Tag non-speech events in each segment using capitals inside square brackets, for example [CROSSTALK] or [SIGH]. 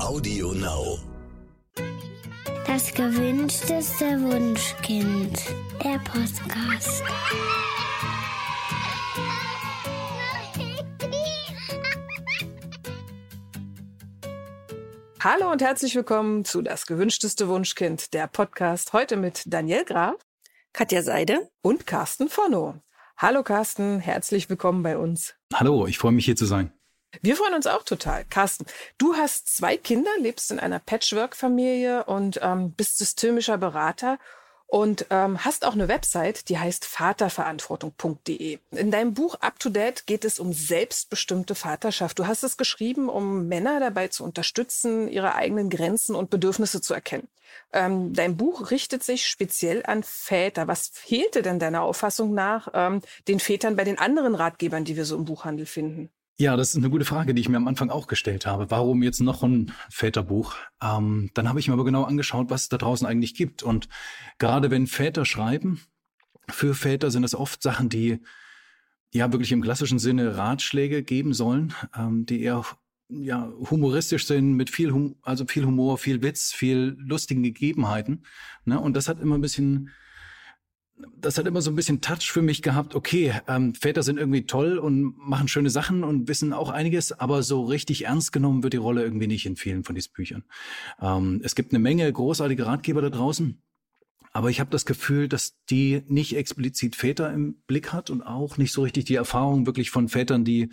Audio Now. Das gewünschteste Wunschkind. Der Podcast. Hallo und herzlich willkommen zu Das gewünschteste Wunschkind, der Podcast. Heute mit Daniel Graf, Katja Seide und Carsten Forno. Hallo Carsten, herzlich willkommen bei uns. Hallo, ich freue mich hier zu sein. Wir freuen uns auch total. Carsten, du hast zwei Kinder, lebst in einer Patchwork-Familie und ähm, bist systemischer Berater und ähm, hast auch eine Website, die heißt vaterverantwortung.de. In deinem Buch Up to Date geht es um selbstbestimmte Vaterschaft. Du hast es geschrieben, um Männer dabei zu unterstützen, ihre eigenen Grenzen und Bedürfnisse zu erkennen. Ähm, dein Buch richtet sich speziell an Väter. Was fehlte denn deiner Auffassung nach ähm, den Vätern bei den anderen Ratgebern, die wir so im Buchhandel finden? Ja, das ist eine gute Frage, die ich mir am Anfang auch gestellt habe. Warum jetzt noch ein Väterbuch? Ähm, dann habe ich mir aber genau angeschaut, was es da draußen eigentlich gibt. Und gerade wenn Väter schreiben, für Väter sind es oft Sachen, die ja wirklich im klassischen Sinne Ratschläge geben sollen, ähm, die eher ja humoristisch sind, mit viel hum also viel Humor, viel Witz, viel lustigen Gegebenheiten. Ne? Und das hat immer ein bisschen das hat immer so ein bisschen Touch für mich gehabt. Okay, ähm, Väter sind irgendwie toll und machen schöne Sachen und wissen auch einiges, aber so richtig ernst genommen wird die Rolle irgendwie nicht in vielen von diesen Büchern. Ähm, es gibt eine Menge großartige Ratgeber da draußen. Aber ich habe das Gefühl, dass die nicht explizit Väter im Blick hat und auch nicht so richtig die Erfahrung wirklich von Vätern, die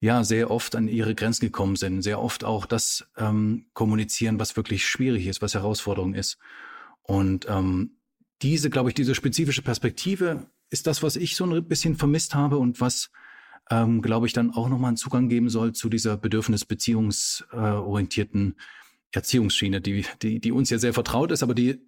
ja sehr oft an ihre Grenzen gekommen sind, sehr oft auch das ähm, kommunizieren, was wirklich schwierig ist, was Herausforderung ist. Und ähm, diese, glaube ich, diese spezifische Perspektive ist das, was ich so ein bisschen vermisst habe und was, ähm, glaube ich, dann auch nochmal einen Zugang geben soll zu dieser bedürfnisbeziehungsorientierten Erziehungsschiene, die, die, die uns ja sehr vertraut ist, aber die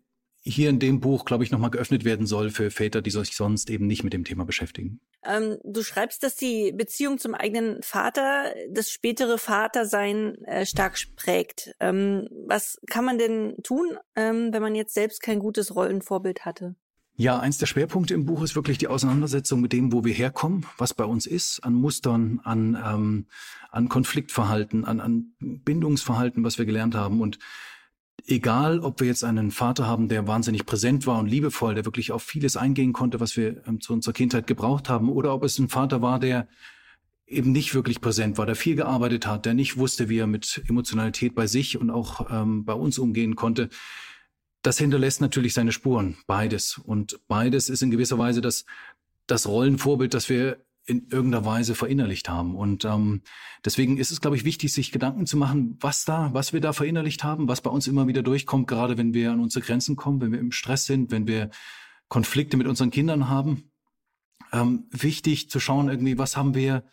hier in dem Buch, glaube ich, nochmal geöffnet werden soll für Väter, die sich sonst eben nicht mit dem Thema beschäftigen. Ähm, du schreibst, dass die Beziehung zum eigenen Vater das spätere Vatersein äh, stark prägt. Ähm, was kann man denn tun, ähm, wenn man jetzt selbst kein gutes Rollenvorbild hatte? Ja, eins der Schwerpunkte im Buch ist wirklich die Auseinandersetzung mit dem, wo wir herkommen, was bei uns ist, an Mustern, an, ähm, an Konfliktverhalten, an, an Bindungsverhalten, was wir gelernt haben. Und egal, ob wir jetzt einen Vater haben, der wahnsinnig präsent war und liebevoll, der wirklich auf vieles eingehen konnte, was wir ähm, zu unserer Kindheit gebraucht haben, oder ob es ein Vater war, der eben nicht wirklich präsent war, der viel gearbeitet hat, der nicht wusste, wie er mit Emotionalität bei sich und auch ähm, bei uns umgehen konnte. Das hinterlässt natürlich seine Spuren, beides. Und beides ist in gewisser Weise das, das Rollenvorbild, das wir in irgendeiner Weise verinnerlicht haben. Und ähm, deswegen ist es, glaube ich, wichtig, sich Gedanken zu machen, was da, was wir da verinnerlicht haben, was bei uns immer wieder durchkommt, gerade wenn wir an unsere Grenzen kommen, wenn wir im Stress sind, wenn wir Konflikte mit unseren Kindern haben. Ähm, wichtig zu schauen, irgendwie, was haben wir,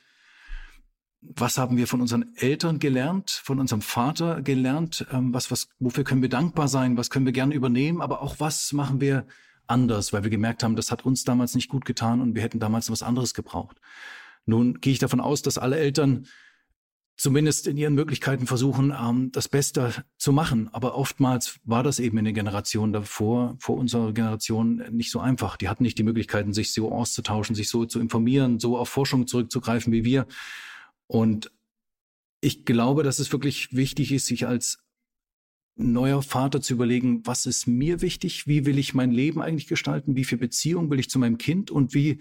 was haben wir von unseren Eltern gelernt, von unserem Vater gelernt, ähm, was, was, wofür können wir dankbar sein, was können wir gerne übernehmen, aber auch was machen wir anders, weil wir gemerkt haben, das hat uns damals nicht gut getan und wir hätten damals was anderes gebraucht. Nun gehe ich davon aus, dass alle Eltern zumindest in ihren Möglichkeiten versuchen, ähm, das Beste zu machen. Aber oftmals war das eben in den Generationen davor, vor unserer Generation, nicht so einfach. Die hatten nicht die Möglichkeiten, sich so auszutauschen, sich so zu informieren, so auf Forschung zurückzugreifen wie wir. Und ich glaube, dass es wirklich wichtig ist, sich als neuer Vater zu überlegen, was ist mir wichtig, wie will ich mein Leben eigentlich gestalten, wie viel Beziehung will ich zu meinem Kind und wie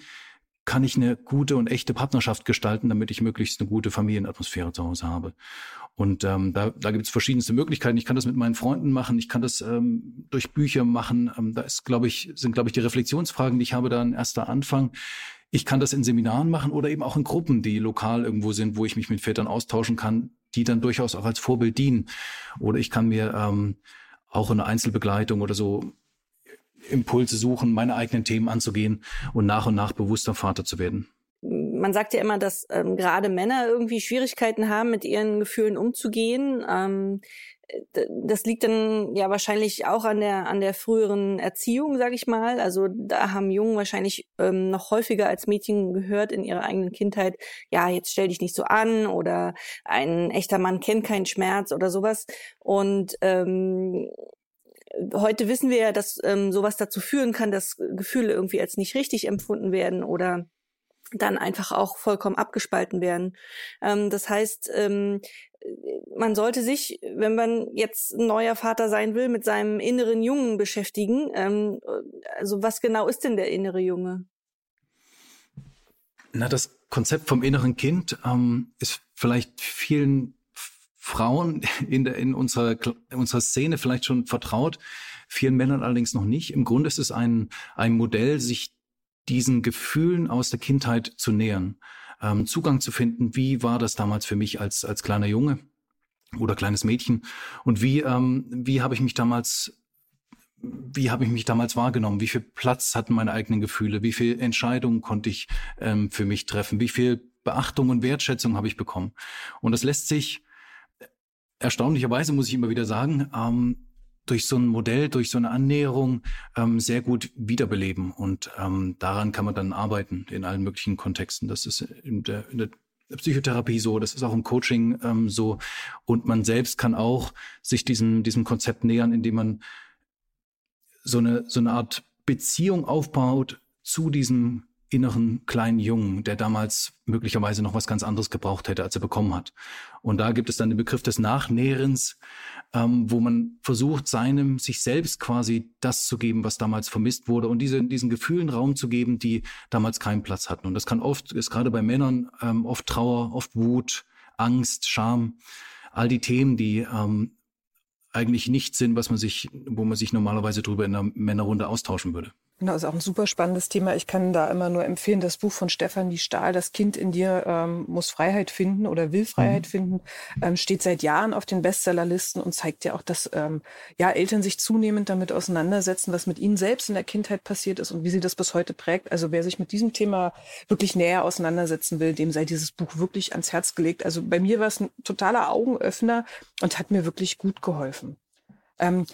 kann ich eine gute und echte Partnerschaft gestalten, damit ich möglichst eine gute Familienatmosphäre zu Hause habe. Und ähm, da, da gibt es verschiedenste Möglichkeiten. Ich kann das mit meinen Freunden machen, ich kann das ähm, durch Bücher machen. Ähm, da ist, glaube ich, sind, glaube ich, die Reflexionsfragen, die ich habe, da ein erster Anfang. Ich kann das in Seminaren machen oder eben auch in Gruppen, die lokal irgendwo sind, wo ich mich mit Vätern austauschen kann, die dann durchaus auch als Vorbild dienen. Oder ich kann mir ähm, auch in Einzelbegleitung oder so Impulse suchen, meine eigenen Themen anzugehen und nach und nach bewusster Vater zu werden. Man sagt ja immer, dass ähm, gerade Männer irgendwie Schwierigkeiten haben, mit ihren Gefühlen umzugehen. Ähm, das liegt dann ja wahrscheinlich auch an der an der früheren Erziehung, sage ich mal. Also da haben Jungen wahrscheinlich ähm, noch häufiger als Mädchen gehört in ihrer eigenen Kindheit, ja, jetzt stell dich nicht so an oder ein echter Mann kennt keinen Schmerz oder sowas. Und ähm, heute wissen wir ja, dass ähm, sowas dazu führen kann, dass Gefühle irgendwie als nicht richtig empfunden werden oder dann einfach auch vollkommen abgespalten werden. Ähm, das heißt, ähm, man sollte sich, wenn man jetzt ein neuer Vater sein will, mit seinem inneren Jungen beschäftigen. Ähm, also was genau ist denn der innere Junge? Na, das Konzept vom inneren Kind ähm, ist vielleicht vielen Frauen in, der, in, unserer, in unserer Szene vielleicht schon vertraut, vielen Männern allerdings noch nicht. Im Grunde ist es ein, ein Modell, sich diesen Gefühlen aus der Kindheit zu nähern, ähm, Zugang zu finden. Wie war das damals für mich als, als kleiner Junge oder kleines Mädchen? Und wie, ähm, wie habe ich mich damals wie habe ich mich damals wahrgenommen? Wie viel Platz hatten meine eigenen Gefühle? Wie viel Entscheidungen konnte ich ähm, für mich treffen? Wie viel Beachtung und Wertschätzung habe ich bekommen? Und das lässt sich erstaunlicherweise, muss ich immer wieder sagen, ähm, durch so ein Modell, durch so eine Annäherung ähm, sehr gut wiederbeleben. Und ähm, daran kann man dann arbeiten in allen möglichen Kontexten. Das ist in der, in der Psychotherapie so, das ist auch im Coaching ähm, so. Und man selbst kann auch sich diesem, diesem Konzept nähern, indem man so eine, so eine Art Beziehung aufbaut zu diesem inneren kleinen Jungen, der damals möglicherweise noch was ganz anderes gebraucht hätte, als er bekommen hat. Und da gibt es dann den Begriff des Nachnährens, ähm, wo man versucht, seinem, sich selbst quasi das zu geben, was damals vermisst wurde und diese, diesen Gefühlen Raum zu geben, die damals keinen Platz hatten. Und das kann oft, ist gerade bei Männern ähm, oft Trauer, oft Wut, Angst, Scham, all die Themen, die ähm, eigentlich nicht sind, was man sich, wo man sich normalerweise drüber in einer Männerrunde austauschen würde. Genau, ist auch ein super spannendes Thema. Ich kann da immer nur empfehlen, das Buch von Stefanie Stahl, Das Kind in dir ähm, muss Freiheit finden oder will Freiheit mhm. finden, ähm, steht seit Jahren auf den Bestsellerlisten und zeigt ja auch, dass ähm, ja Eltern sich zunehmend damit auseinandersetzen, was mit ihnen selbst in der Kindheit passiert ist und wie sie das bis heute prägt. Also wer sich mit diesem Thema wirklich näher auseinandersetzen will, dem sei dieses Buch wirklich ans Herz gelegt. Also bei mir war es ein totaler Augenöffner und hat mir wirklich gut geholfen. Ähm,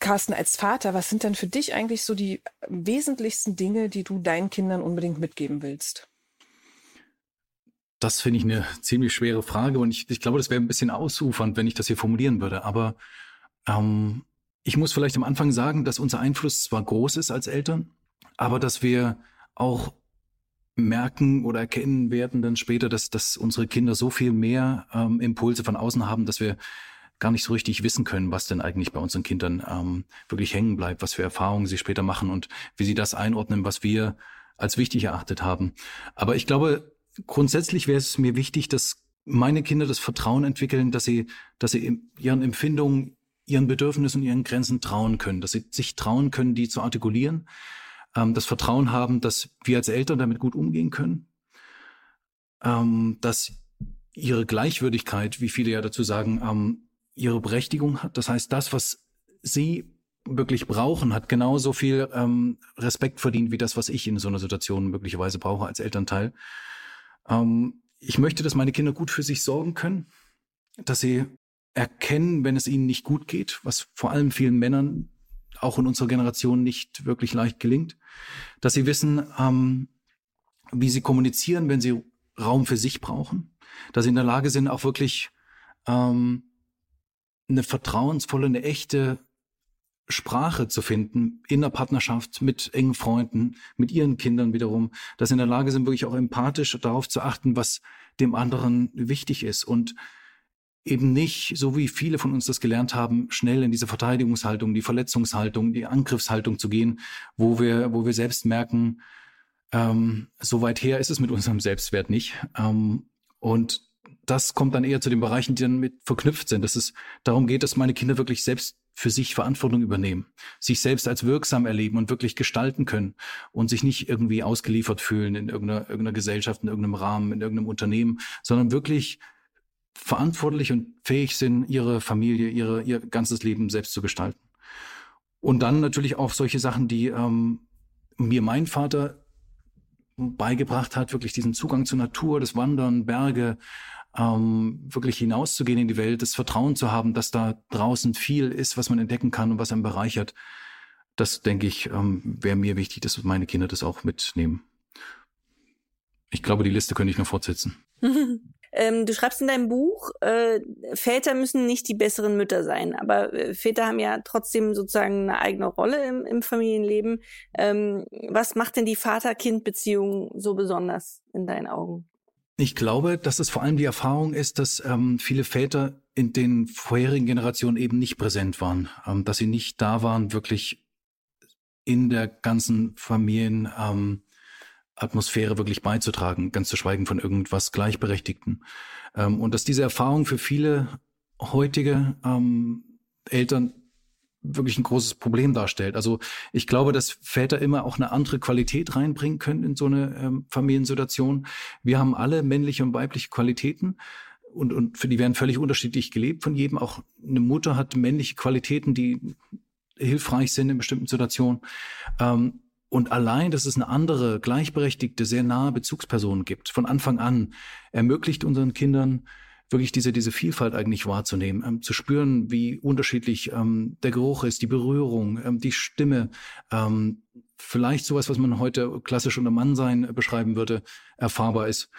Carsten, als Vater, was sind denn für dich eigentlich so die wesentlichsten Dinge, die du deinen Kindern unbedingt mitgeben willst? Das finde ich eine ziemlich schwere Frage und ich, ich glaube, das wäre ein bisschen ausufernd, wenn ich das hier formulieren würde. Aber ähm, ich muss vielleicht am Anfang sagen, dass unser Einfluss zwar groß ist als Eltern, aber dass wir auch merken oder erkennen werden dann später, dass, dass unsere Kinder so viel mehr ähm, Impulse von außen haben, dass wir gar nicht so richtig wissen können, was denn eigentlich bei unseren Kindern ähm, wirklich hängen bleibt, was für Erfahrungen sie später machen und wie sie das einordnen, was wir als wichtig erachtet haben. Aber ich glaube, grundsätzlich wäre es mir wichtig, dass meine Kinder das Vertrauen entwickeln, dass sie, dass sie ihren Empfindungen, ihren Bedürfnissen und ihren Grenzen trauen können, dass sie sich trauen können, die zu artikulieren, ähm, das Vertrauen haben, dass wir als Eltern damit gut umgehen können, ähm, dass ihre Gleichwürdigkeit, wie viele ja dazu sagen, ähm, ihre Berechtigung hat. Das heißt, das, was sie wirklich brauchen, hat genauso viel ähm, Respekt verdient wie das, was ich in so einer Situation möglicherweise brauche als Elternteil. Ähm, ich möchte, dass meine Kinder gut für sich sorgen können, dass sie erkennen, wenn es ihnen nicht gut geht, was vor allem vielen Männern auch in unserer Generation nicht wirklich leicht gelingt, dass sie wissen, ähm, wie sie kommunizieren, wenn sie Raum für sich brauchen, dass sie in der Lage sind, auch wirklich ähm, eine vertrauensvolle, eine echte Sprache zu finden in der Partnerschaft mit engen Freunden, mit ihren Kindern wiederum, dass sie in der Lage sind, wirklich auch empathisch darauf zu achten, was dem anderen wichtig ist und eben nicht, so wie viele von uns das gelernt haben, schnell in diese Verteidigungshaltung, die Verletzungshaltung, die Angriffshaltung zu gehen, wo wir, wo wir selbst merken, ähm, so weit her ist es mit unserem Selbstwert nicht. Ähm, und das kommt dann eher zu den Bereichen, die dann mit verknüpft sind, dass es darum geht, dass meine Kinder wirklich selbst für sich Verantwortung übernehmen, sich selbst als wirksam erleben und wirklich gestalten können und sich nicht irgendwie ausgeliefert fühlen in irgendeiner, irgendeiner Gesellschaft, in irgendeinem Rahmen, in irgendeinem Unternehmen, sondern wirklich verantwortlich und fähig sind, ihre Familie, ihre, ihr ganzes Leben selbst zu gestalten. Und dann natürlich auch solche Sachen, die ähm, mir mein Vater beigebracht hat, wirklich diesen Zugang zur Natur, das Wandern, Berge, ähm, wirklich hinauszugehen in die Welt, das Vertrauen zu haben, dass da draußen viel ist, was man entdecken kann und was einen bereichert. Das, denke ich, ähm, wäre mir wichtig, dass meine Kinder das auch mitnehmen. Ich glaube, die Liste könnte ich noch fortsetzen. [LAUGHS] ähm, du schreibst in deinem Buch, äh, Väter müssen nicht die besseren Mütter sein, aber äh, Väter haben ja trotzdem sozusagen eine eigene Rolle im, im Familienleben. Ähm, was macht denn die Vater-Kind-Beziehung so besonders in deinen Augen? Ich glaube, dass es vor allem die Erfahrung ist, dass ähm, viele Väter in den vorherigen Generationen eben nicht präsent waren, ähm, dass sie nicht da waren, wirklich in der ganzen Familienatmosphäre ähm, wirklich beizutragen, ganz zu schweigen von irgendwas Gleichberechtigten. Ähm, und dass diese Erfahrung für viele heutige ähm, Eltern wirklich ein großes Problem darstellt. Also ich glaube, dass Väter immer auch eine andere Qualität reinbringen können in so eine ähm, Familiensituation. Wir haben alle männliche und weibliche Qualitäten und, und für die werden völlig unterschiedlich gelebt von jedem. Auch eine Mutter hat männliche Qualitäten, die hilfreich sind in bestimmten Situationen. Ähm, und allein, dass es eine andere, gleichberechtigte, sehr nahe Bezugsperson gibt, von Anfang an, ermöglicht unseren Kindern wirklich diese, diese Vielfalt eigentlich wahrzunehmen, ähm, zu spüren, wie unterschiedlich ähm, der Geruch ist, die Berührung, ähm, die Stimme, ähm, vielleicht sowas, was man heute klassisch unter Mannsein beschreiben würde, erfahrbar ist.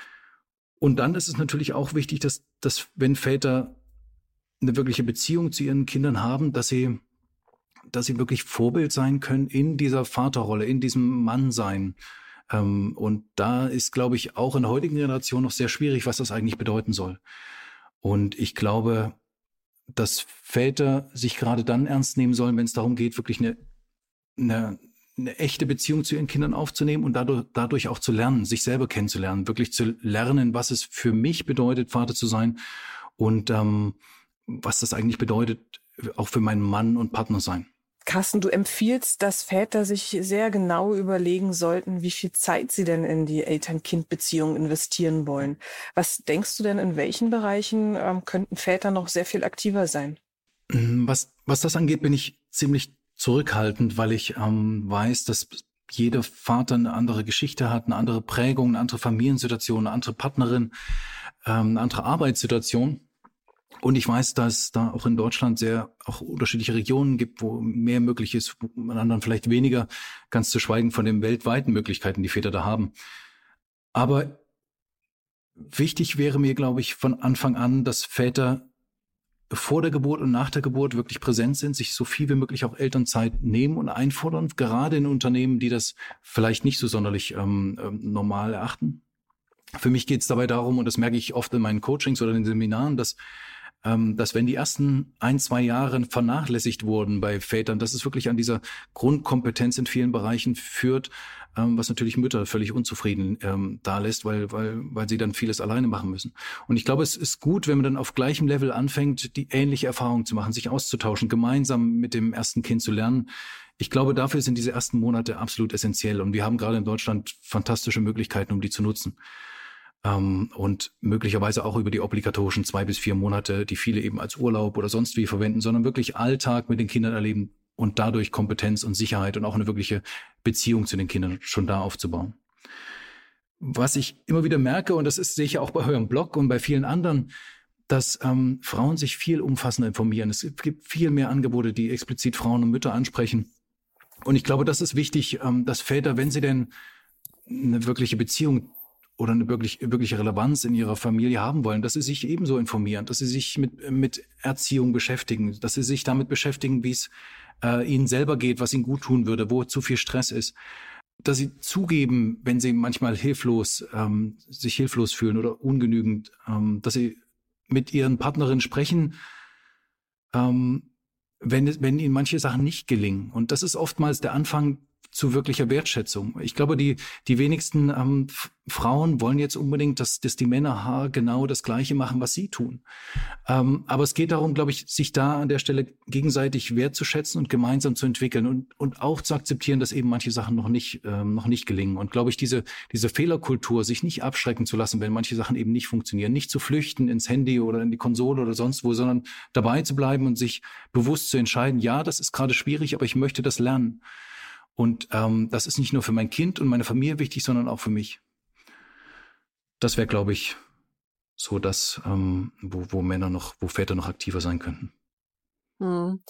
Und dann ist es natürlich auch wichtig, dass, dass wenn Väter eine wirkliche Beziehung zu ihren Kindern haben, dass sie, dass sie wirklich Vorbild sein können in dieser Vaterrolle, in diesem Mannsein. Ähm, und da ist, glaube ich, auch in der heutigen Generation noch sehr schwierig, was das eigentlich bedeuten soll. Und ich glaube, dass Väter sich gerade dann ernst nehmen sollen, wenn es darum geht, wirklich eine, eine, eine echte Beziehung zu ihren Kindern aufzunehmen und dadurch, dadurch auch zu lernen, sich selber kennenzulernen, wirklich zu lernen, was es für mich bedeutet, Vater zu sein und ähm, was das eigentlich bedeutet, auch für meinen Mann und Partner sein. Carsten, du empfiehlst, dass Väter sich sehr genau überlegen sollten, wie viel Zeit sie denn in die Eltern-Kind-Beziehung investieren wollen. Was denkst du denn, in welchen Bereichen ähm, könnten Väter noch sehr viel aktiver sein? Was, was das angeht, bin ich ziemlich zurückhaltend, weil ich ähm, weiß, dass jeder Vater eine andere Geschichte hat, eine andere Prägung, eine andere Familiensituation, eine andere Partnerin, ähm, eine andere Arbeitssituation. Und ich weiß, dass da auch in Deutschland sehr auch unterschiedliche Regionen gibt, wo mehr möglich ist, in anderen vielleicht weniger, ganz zu schweigen von den weltweiten Möglichkeiten, die Väter da haben. Aber wichtig wäre mir, glaube ich, von Anfang an, dass Väter vor der Geburt und nach der Geburt wirklich präsent sind, sich so viel wie möglich auch Elternzeit nehmen und einfordern, gerade in Unternehmen, die das vielleicht nicht so sonderlich ähm, ähm normal erachten. Für mich geht es dabei darum, und das merke ich oft in meinen Coachings oder in den Seminaren, dass ähm, dass wenn die ersten ein, zwei Jahre vernachlässigt wurden bei Vätern, dass es wirklich an dieser Grundkompetenz in vielen Bereichen führt, ähm, was natürlich Mütter völlig unzufrieden ähm, da lässt, weil, weil, weil sie dann vieles alleine machen müssen. Und ich glaube, es ist gut, wenn man dann auf gleichem Level anfängt, die ähnliche Erfahrungen zu machen, sich auszutauschen, gemeinsam mit dem ersten Kind zu lernen. Ich glaube, dafür sind diese ersten Monate absolut essentiell. Und wir haben gerade in Deutschland fantastische Möglichkeiten, um die zu nutzen ähm, und möglicherweise auch über die obligatorischen zwei bis vier Monate, die viele eben als Urlaub oder sonst wie verwenden, sondern wirklich Alltag mit den Kindern erleben und dadurch Kompetenz und Sicherheit und auch eine wirkliche Beziehung zu den Kindern schon da aufzubauen. Was ich immer wieder merke, und das ist sehe ich auch bei eurem Blog und bei vielen anderen, dass ähm, Frauen sich viel umfassender informieren. Es gibt viel mehr Angebote, die explizit Frauen und Mütter ansprechen. Und ich glaube, das ist wichtig, ähm, dass Väter, wenn sie denn eine wirkliche Beziehung oder eine wirklich, wirkliche Relevanz in ihrer Familie haben wollen, dass sie sich ebenso informieren, dass sie sich mit, mit Erziehung beschäftigen, dass sie sich damit beschäftigen, wie es äh, ihnen selber geht, was ihnen gut tun würde, wo zu viel Stress ist. Dass sie zugeben, wenn sie manchmal hilflos, ähm, sich hilflos fühlen oder ungenügend, ähm, dass sie mit ihren Partnerinnen sprechen, ähm, wenn, wenn ihnen manche Sachen nicht gelingen. Und das ist oftmals der Anfang zu wirklicher Wertschätzung. Ich glaube, die, die wenigsten ähm, Frauen wollen jetzt unbedingt, dass, dass die Männer genau das Gleiche machen, was sie tun. Ähm, aber es geht darum, glaube ich, sich da an der Stelle gegenseitig wertzuschätzen und gemeinsam zu entwickeln und, und auch zu akzeptieren, dass eben manche Sachen noch nicht, ähm, noch nicht gelingen. Und glaube ich, diese, diese Fehlerkultur, sich nicht abschrecken zu lassen, wenn manche Sachen eben nicht funktionieren, nicht zu flüchten ins Handy oder in die Konsole oder sonst wo, sondern dabei zu bleiben und sich bewusst zu entscheiden, ja, das ist gerade schwierig, aber ich möchte das lernen. Und ähm, das ist nicht nur für mein Kind und meine Familie wichtig, sondern auch für mich. Das wäre, glaube ich, so das, ähm, wo, wo Männer noch, wo Väter noch aktiver sein könnten. Hm.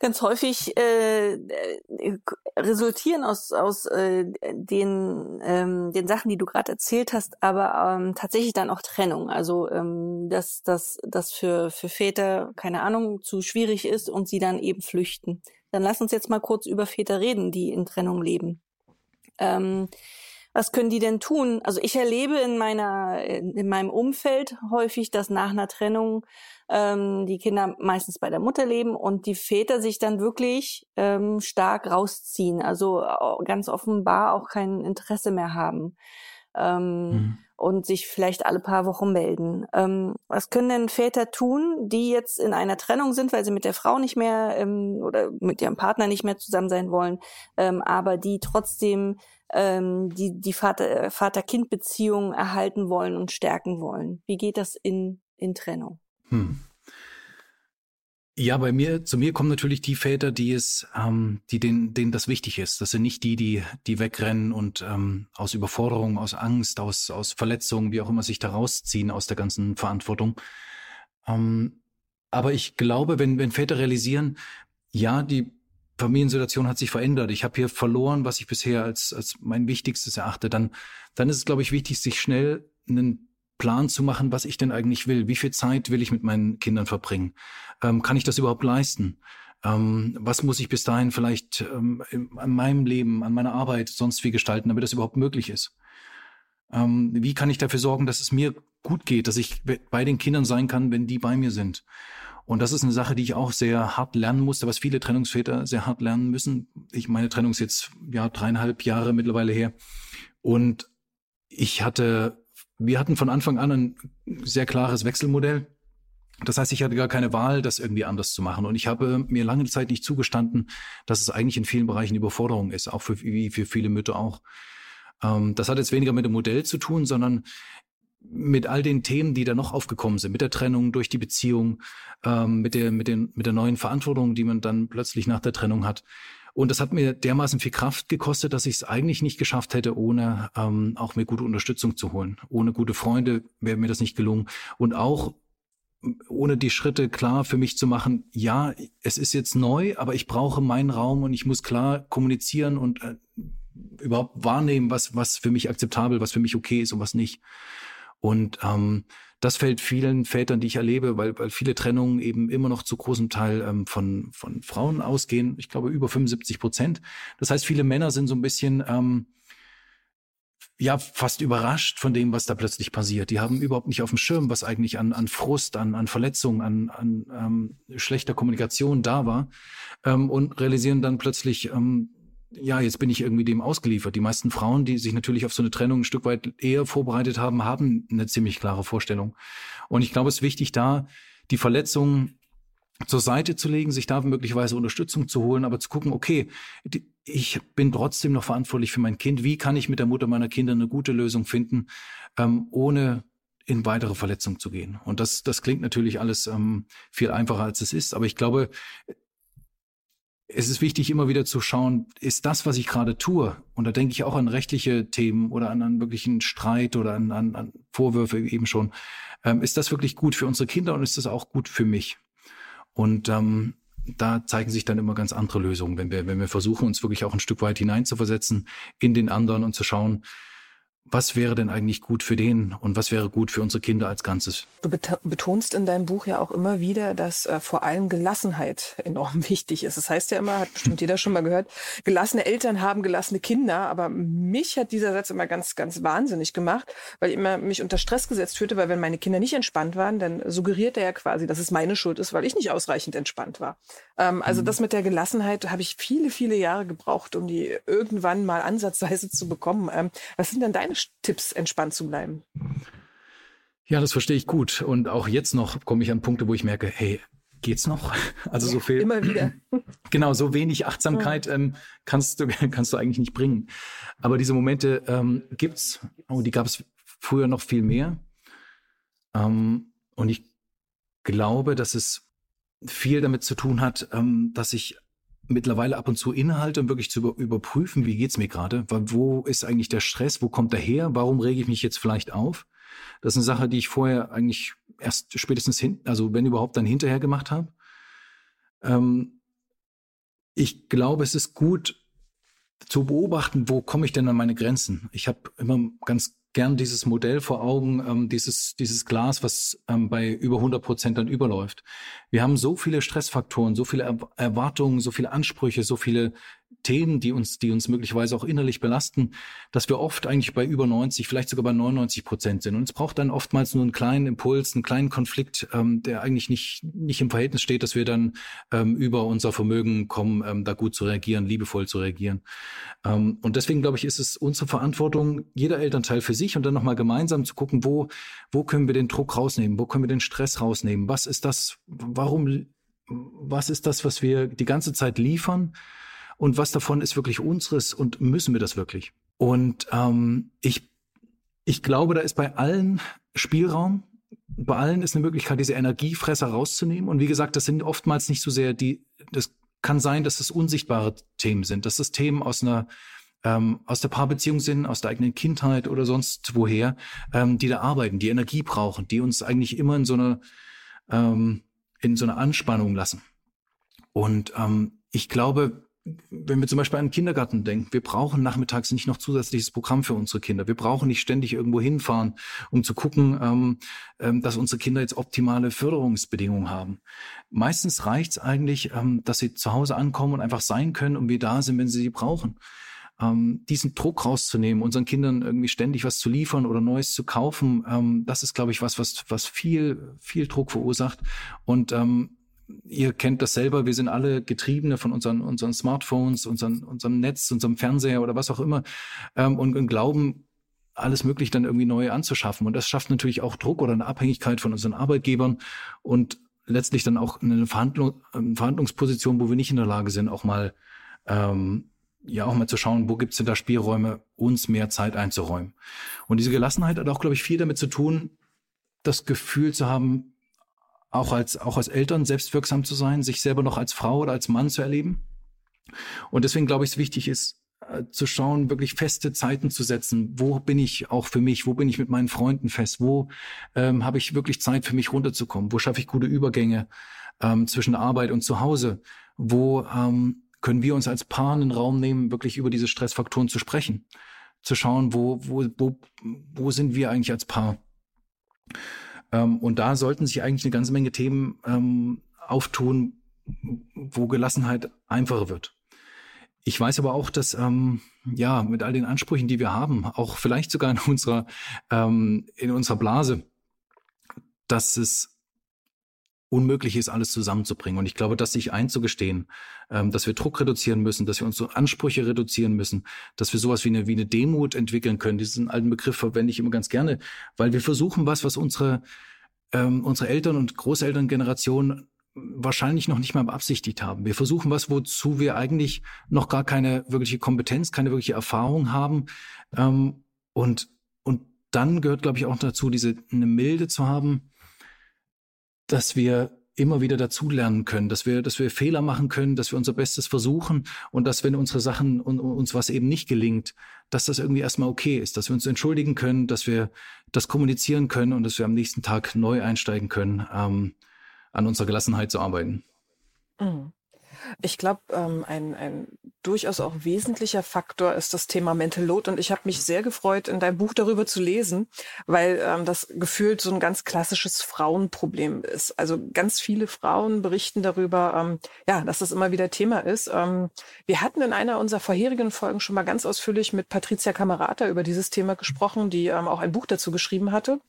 Ganz häufig äh, äh, resultieren aus, aus äh, den, ähm, den Sachen, die du gerade erzählt hast, aber ähm, tatsächlich dann auch Trennung. Also ähm, dass das dass für, für Väter, keine Ahnung, zu schwierig ist und sie dann eben flüchten. Dann lass uns jetzt mal kurz über Väter reden, die in Trennung leben. Ähm, was können die denn tun? Also ich erlebe in meiner, in meinem Umfeld häufig, dass nach einer Trennung ähm, die Kinder meistens bei der Mutter leben und die Väter sich dann wirklich ähm, stark rausziehen, also ganz offenbar auch kein Interesse mehr haben. Ähm, mhm. und sich vielleicht alle paar Wochen melden. Ähm, was können denn Väter tun, die jetzt in einer Trennung sind, weil sie mit der Frau nicht mehr ähm, oder mit ihrem Partner nicht mehr zusammen sein wollen, ähm, aber die trotzdem ähm, die, die Vater, Vater-Kind-Beziehung erhalten wollen und stärken wollen. Wie geht das in, in Trennung? Hm. Ja, bei mir, zu mir kommen natürlich die Väter, die es, ähm, die denen, denen das wichtig ist. Das sind nicht die, die, die wegrennen und ähm, aus Überforderung, aus Angst, aus, aus Verletzungen, wie auch immer sich da rausziehen aus der ganzen Verantwortung. Ähm, aber ich glaube, wenn, wenn Väter realisieren, ja, die Familiensituation hat sich verändert. Ich habe hier verloren, was ich bisher als, als mein Wichtigstes erachte. Dann, dann ist es, glaube ich, wichtig, sich schnell einen Plan zu machen, was ich denn eigentlich will. Wie viel Zeit will ich mit meinen Kindern verbringen? Ähm, kann ich das überhaupt leisten? Ähm, was muss ich bis dahin vielleicht ähm, an meinem Leben, an meiner Arbeit sonst wie gestalten, damit das überhaupt möglich ist? Ähm, wie kann ich dafür sorgen, dass es mir gut geht, dass ich bei den Kindern sein kann, wenn die bei mir sind? Und das ist eine Sache, die ich auch sehr hart lernen musste, was viele Trennungsväter sehr hart lernen müssen. Ich meine Trennung ist jetzt ja dreieinhalb Jahre mittlerweile her. Und ich hatte, wir hatten von Anfang an ein sehr klares Wechselmodell. Das heißt, ich hatte gar keine Wahl, das irgendwie anders zu machen. Und ich habe mir lange Zeit nicht zugestanden, dass es eigentlich in vielen Bereichen Überforderung ist, auch für, wie für viele Mütter auch. Ähm, das hat jetzt weniger mit dem Modell zu tun, sondern mit all den Themen, die da noch aufgekommen sind, mit der Trennung durch die Beziehung, ähm, mit der mit den mit der neuen Verantwortung, die man dann plötzlich nach der Trennung hat. Und das hat mir dermaßen viel Kraft gekostet, dass ich es eigentlich nicht geschafft hätte, ohne ähm, auch mir gute Unterstützung zu holen. Ohne gute Freunde wäre mir das nicht gelungen. Und auch ohne die Schritte klar für mich zu machen, ja, es ist jetzt neu, aber ich brauche meinen Raum und ich muss klar kommunizieren und äh, überhaupt wahrnehmen, was, was für mich akzeptabel, was für mich okay ist und was nicht. Und ähm, das fällt vielen Vätern, die ich erlebe, weil, weil viele Trennungen eben immer noch zu großem Teil ähm, von, von Frauen ausgehen. Ich glaube über 75 Prozent. Das heißt, viele Männer sind so ein bisschen ähm, ja fast überrascht von dem, was da plötzlich passiert. Die haben überhaupt nicht auf dem Schirm, was eigentlich an, an Frust, an, an Verletzungen, an, an ähm, schlechter Kommunikation da war ähm, und realisieren dann plötzlich, ähm, ja, jetzt bin ich irgendwie dem ausgeliefert. Die meisten Frauen, die sich natürlich auf so eine Trennung ein Stück weit eher vorbereitet haben, haben eine ziemlich klare Vorstellung. Und ich glaube, es ist wichtig, da die Verletzungen zur Seite zu legen, sich da möglicherweise Unterstützung zu holen, aber zu gucken, okay, ich bin trotzdem noch verantwortlich für mein Kind. Wie kann ich mit der Mutter meiner Kinder eine gute Lösung finden, ähm, ohne in weitere Verletzungen zu gehen? Und das, das klingt natürlich alles ähm, viel einfacher, als es ist. Aber ich glaube, es ist wichtig, immer wieder zu schauen, ist das, was ich gerade tue, und da denke ich auch an rechtliche Themen oder an einen wirklichen Streit oder an, an, an Vorwürfe eben schon, ähm, ist das wirklich gut für unsere Kinder und ist das auch gut für mich? Und ähm, da zeigen sich dann immer ganz andere Lösungen, wenn wir, wenn wir versuchen, uns wirklich auch ein Stück weit hineinzuversetzen in den anderen und zu schauen, was wäre denn eigentlich gut für den und was wäre gut für unsere Kinder als Ganzes? Du betonst in deinem Buch ja auch immer wieder, dass äh, vor allem Gelassenheit enorm [LAUGHS] wichtig ist. Das heißt ja immer, hat bestimmt jeder schon mal gehört, gelassene Eltern haben gelassene Kinder. Aber mich hat dieser Satz immer ganz, ganz wahnsinnig gemacht, weil ich immer mich unter Stress gesetzt fühlte, weil wenn meine Kinder nicht entspannt waren, dann suggeriert er ja quasi, dass es meine Schuld ist, weil ich nicht ausreichend entspannt war. Ähm, also mhm. das mit der Gelassenheit habe ich viele, viele Jahre gebraucht, um die irgendwann mal ansatzweise zu bekommen. Ähm, was sind denn deine Tipps, entspannt zu bleiben? Ja, das verstehe ich gut. Und auch jetzt noch komme ich an Punkte, wo ich merke, hey, geht's noch? [LAUGHS] Also so viel. Immer wieder. [CLEARS THROAT] Genau, so wenig Achtsamkeit ähm, kannst du [LAUGHS] kannst du eigentlich nicht bringen. Aber diese Momente ähm, gibt's. Oh, die gab es früher noch viel mehr. Ähm, und ich glaube, dass es viel damit zu tun hat, ähm, dass ich mittlerweile ab und zu innehalte, um wirklich zu über, überprüfen, wie geht's mir gerade, wo ist eigentlich der Stress, wo kommt er her, warum rege ich mich jetzt vielleicht auf? Das ist eine Sache, die ich vorher eigentlich erst spätestens hin, also wenn überhaupt dann hinterher gemacht habe. Ähm, ich glaube, es ist gut zu beobachten, wo komme ich denn an meine Grenzen. Ich habe immer ganz gern dieses Modell vor Augen, ähm, dieses, dieses Glas, was ähm, bei über 100 Prozent dann überläuft. Wir haben so viele Stressfaktoren, so viele er Erwartungen, so viele Ansprüche, so viele Themen, die uns, die uns möglicherweise auch innerlich belasten, dass wir oft eigentlich bei über 90, vielleicht sogar bei 99 Prozent sind. Und es braucht dann oftmals nur einen kleinen Impuls, einen kleinen Konflikt, ähm, der eigentlich nicht, nicht im Verhältnis steht, dass wir dann ähm, über unser Vermögen kommen, ähm, da gut zu reagieren, liebevoll zu reagieren. Ähm, und deswegen glaube ich, ist es unsere Verantwortung, jeder Elternteil für sich und dann nochmal gemeinsam zu gucken, wo, wo können wir den Druck rausnehmen, wo können wir den Stress rausnehmen, was ist das, warum, was ist das, was wir die ganze Zeit liefern? und was davon ist wirklich unseres und müssen wir das wirklich? Und ähm, ich, ich glaube, da ist bei allen Spielraum. Bei allen ist eine Möglichkeit, diese Energiefresser rauszunehmen. Und wie gesagt, das sind oftmals nicht so sehr die, das kann sein, dass das unsichtbare Themen sind, dass das Themen aus einer ähm, aus der Paarbeziehung sind, aus der eigenen Kindheit oder sonst woher, ähm, die da arbeiten, die Energie brauchen, die uns eigentlich immer in so einer ähm, in so einer Anspannung lassen. Und ähm, ich glaube, wenn wir zum Beispiel an den Kindergarten denken, wir brauchen nachmittags nicht noch zusätzliches Programm für unsere Kinder. Wir brauchen nicht ständig irgendwo hinfahren, um zu gucken, ähm, ähm, dass unsere Kinder jetzt optimale Förderungsbedingungen haben. Meistens reicht es eigentlich, ähm, dass sie zu Hause ankommen und einfach sein können und wir da sind, wenn sie sie brauchen. Ähm, diesen Druck rauszunehmen, unseren Kindern irgendwie ständig was zu liefern oder Neues zu kaufen, ähm, das ist, glaube ich, was, was, was viel, viel Druck verursacht. Und ähm, ihr kennt das selber, wir sind alle Getriebene von unseren, unseren Smartphones, unseren, unserem Netz, unserem Fernseher oder was auch immer ähm, und, und glauben, alles möglich dann irgendwie neu anzuschaffen. Und das schafft natürlich auch Druck oder eine Abhängigkeit von unseren Arbeitgebern und letztlich dann auch eine Verhandlung, eine Verhandlungsposition, wo wir nicht in der Lage sind, auch mal ähm, ja auch mal zu schauen, wo gibt's denn da Spielräume, uns mehr Zeit einzuräumen. Und diese Gelassenheit hat auch, glaube ich, viel damit zu tun, das Gefühl zu haben, auch als, auch als Eltern selbstwirksam zu sein, sich selber noch als Frau oder als Mann zu erleben. Und deswegen glaube ich, es wichtig ist, äh, zu schauen, wirklich feste Zeiten zu setzen. Wo bin ich auch für mich? Wo bin ich mit meinen Freunden fest? Wo ähm, habe ich wirklich Zeit für mich runterzukommen? Wo schaffe ich gute Übergänge ähm, zwischen Arbeit und zu Hause? Wo ähm, können wir uns als Paar einen Raum nehmen, wirklich über diese Stressfaktoren zu sprechen? Zu schauen, wo, wo, wo, wo sind wir eigentlich als Paar? Ähm, und da sollten sich eigentlich eine ganze Menge Themen ähm, auftun, wo Gelassenheit einfacher wird. Ich weiß aber auch, dass ähm, ja mit all den Ansprüchen, die wir haben, auch vielleicht sogar in unserer ähm, in unserer Blase, dass es unmöglich ist, alles zusammenzubringen. Und ich glaube, dass sich einzugestehen, ähm, dass wir Druck reduzieren müssen, dass wir unsere Ansprüche reduzieren müssen, dass wir sowas wie eine, wie eine Demut entwickeln können. Diesen alten Begriff verwende ich immer ganz gerne, weil wir versuchen was, was unsere, ähm, unsere Eltern- und Großelterngeneration wahrscheinlich noch nicht mal beabsichtigt haben. Wir versuchen was, wozu wir eigentlich noch gar keine wirkliche Kompetenz, keine wirkliche Erfahrung haben. Ähm, und, und dann gehört, glaube ich, auch dazu, diese eine Milde zu haben, dass wir immer wieder dazulernen können, dass wir, dass wir Fehler machen können, dass wir unser Bestes versuchen und dass, wenn unsere Sachen und uns was eben nicht gelingt, dass das irgendwie erstmal okay ist, dass wir uns entschuldigen können, dass wir das kommunizieren können und dass wir am nächsten Tag neu einsteigen können, ähm, an unserer Gelassenheit zu arbeiten. Mhm. Ich glaube, ähm, ein, ein durchaus auch wesentlicher Faktor ist das Thema Mental Load. Und ich habe mich sehr gefreut, in deinem Buch darüber zu lesen, weil ähm, das gefühlt so ein ganz klassisches Frauenproblem ist. Also ganz viele Frauen berichten darüber, ähm, ja, dass das immer wieder Thema ist. Ähm, wir hatten in einer unserer vorherigen Folgen schon mal ganz ausführlich mit Patricia Camerata über dieses Thema gesprochen, die ähm, auch ein Buch dazu geschrieben hatte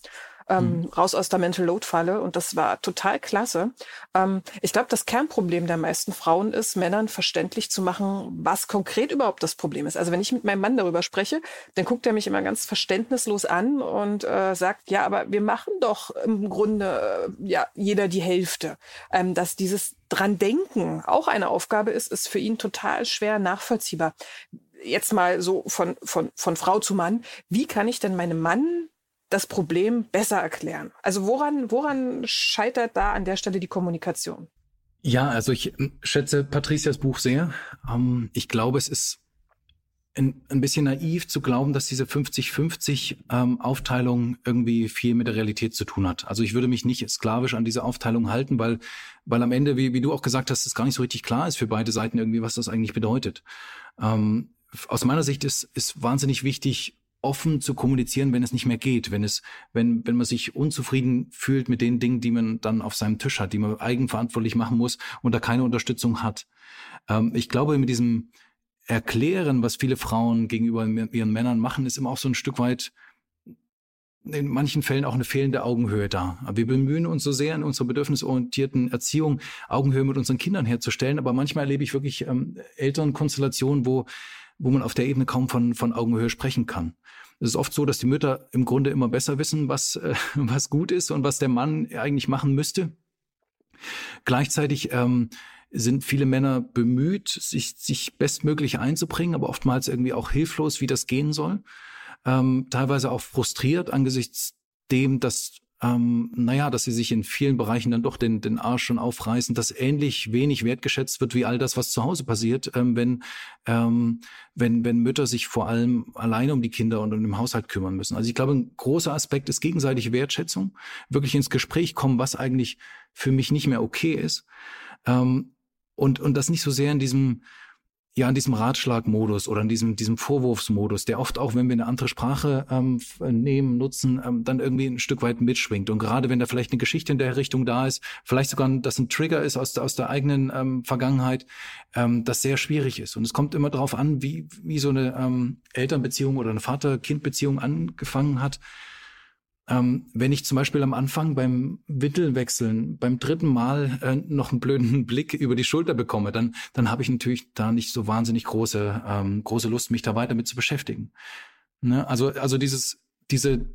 ähm, mhm. raus aus der Mental Load Falle und das war total klasse. Ähm, ich glaube, das Kernproblem der meisten Frauen ist, Männern verständlich zu machen, was konkret überhaupt das Problem ist. Also wenn ich mit meinem Mann darüber spreche, dann guckt er mich immer ganz verständnislos an und äh, sagt, ja, aber wir machen doch im Grunde äh, ja jeder die Hälfte. Ähm, dass dieses dran denken auch eine Aufgabe ist, ist für ihn total schwer nachvollziehbar jetzt mal so von, von, von Frau zu Mann, wie kann ich denn meinem Mann das Problem besser erklären? Also woran, woran scheitert da an der Stelle die Kommunikation? Ja, also ich ähm, schätze Patricias Buch sehr. Ähm, ich glaube, es ist ein, ein bisschen naiv zu glauben, dass diese 50-50 ähm, Aufteilung irgendwie viel mit der Realität zu tun hat. Also ich würde mich nicht sklavisch an diese Aufteilung halten, weil, weil am Ende, wie, wie du auch gesagt hast, es gar nicht so richtig klar ist für beide Seiten irgendwie, was das eigentlich bedeutet. Ähm, aus meiner Sicht ist, ist wahnsinnig wichtig, offen zu kommunizieren, wenn es nicht mehr geht, wenn es, wenn, wenn man sich unzufrieden fühlt mit den Dingen, die man dann auf seinem Tisch hat, die man eigenverantwortlich machen muss und da keine Unterstützung hat. Ähm, ich glaube, mit diesem, Erklären, was viele Frauen gegenüber ihren Männern machen, ist immer auch so ein Stück weit in manchen Fällen auch eine fehlende Augenhöhe da. Wir bemühen uns so sehr in unserer bedürfnisorientierten Erziehung, Augenhöhe mit unseren Kindern herzustellen. Aber manchmal erlebe ich wirklich ähm, Elternkonstellationen, wo, wo man auf der Ebene kaum von, von Augenhöhe sprechen kann. Es ist oft so, dass die Mütter im Grunde immer besser wissen, was, äh, [LAUGHS] was gut ist und was der Mann eigentlich machen müsste. Gleichzeitig ähm, sind viele Männer bemüht, sich, sich bestmöglich einzubringen, aber oftmals irgendwie auch hilflos, wie das gehen soll ähm, teilweise auch frustriert angesichts dem, dass ähm, naja, dass sie sich in vielen Bereichen dann doch den, den Arsch schon aufreißen, dass ähnlich wenig wertgeschätzt wird wie all das, was zu Hause passiert, ähm, wenn, ähm, wenn, wenn Mütter sich vor allem alleine um die Kinder und um den Haushalt kümmern müssen. Also ich glaube, ein großer Aspekt ist gegenseitige Wertschätzung, wirklich ins Gespräch kommen, was eigentlich für mich nicht mehr okay ist. Ähm, und, und das nicht so sehr in diesem, ja in diesem Ratschlagmodus oder in diesem, diesem Vorwurfsmodus, der oft auch, wenn wir eine andere Sprache ähm, nehmen, nutzen, ähm, dann irgendwie ein Stück weit mitschwingt. Und gerade wenn da vielleicht eine Geschichte in der Richtung da ist, vielleicht sogar, dass ein Trigger ist aus, aus der eigenen ähm, Vergangenheit, ähm, das sehr schwierig ist. Und es kommt immer darauf an, wie, wie so eine ähm, Elternbeziehung oder eine Vater-Kind-Beziehung angefangen hat. Ähm, wenn ich zum Beispiel am Anfang beim Windelwechseln beim dritten Mal äh, noch einen blöden [LAUGHS] Blick über die Schulter bekomme, dann, dann habe ich natürlich da nicht so wahnsinnig große, ähm, große Lust, mich da weiter mit zu beschäftigen. Ne? Also, also dieses, diese,